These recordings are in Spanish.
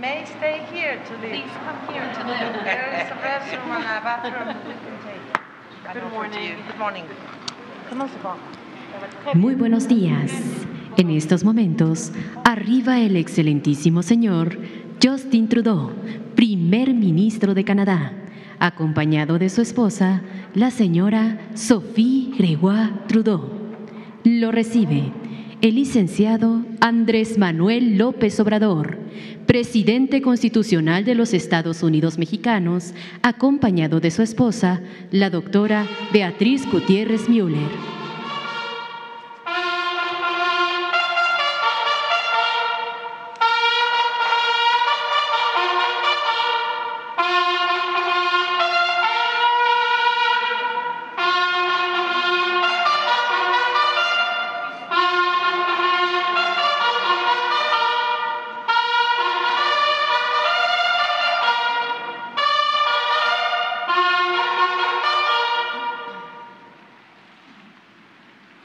may stay here to live. Please come here to live. There is a restroom and a bathroom we can take. Good morning. Good morning. Muy buenos días. En estos momentos, arriba el excelentísimo señor Justin Trudeau, primer ministro de Canadá, acompañado de su esposa, la señora Sophie Gregoire Trudeau. Lo recibe el licenciado Andrés Manuel López Obrador, presidente constitucional de los Estados Unidos mexicanos, acompañado de su esposa, la doctora Beatriz Gutiérrez Müller.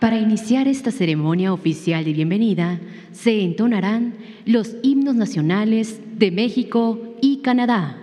Para iniciar esta ceremonia oficial de bienvenida, se entonarán los himnos nacionales de México y Canadá.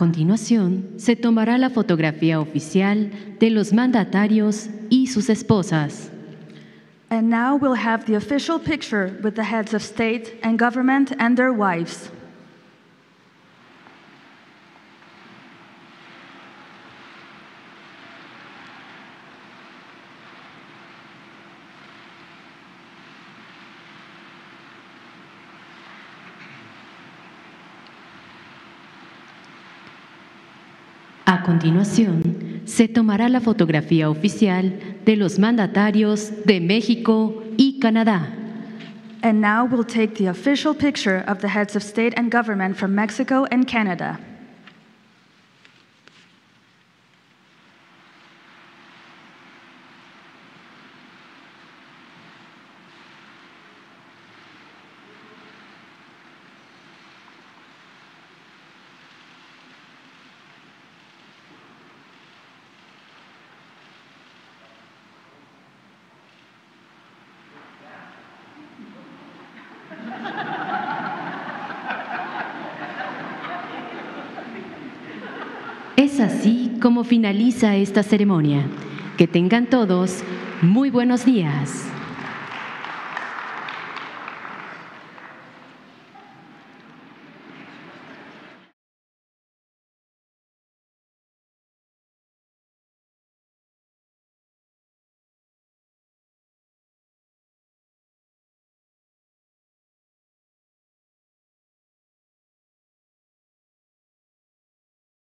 Continuación, se tomará la fotografía oficial de los mandatarios y sus esposas. And now we'll have the official picture with the heads of state and government and their wives. A continuación, se tomará la fotografía oficial de los mandatarios de México y Canadá. And now we'll take the official picture of the heads of state and government from Mexico and Canada. Es así como finaliza esta ceremonia. Que tengan todos muy buenos días.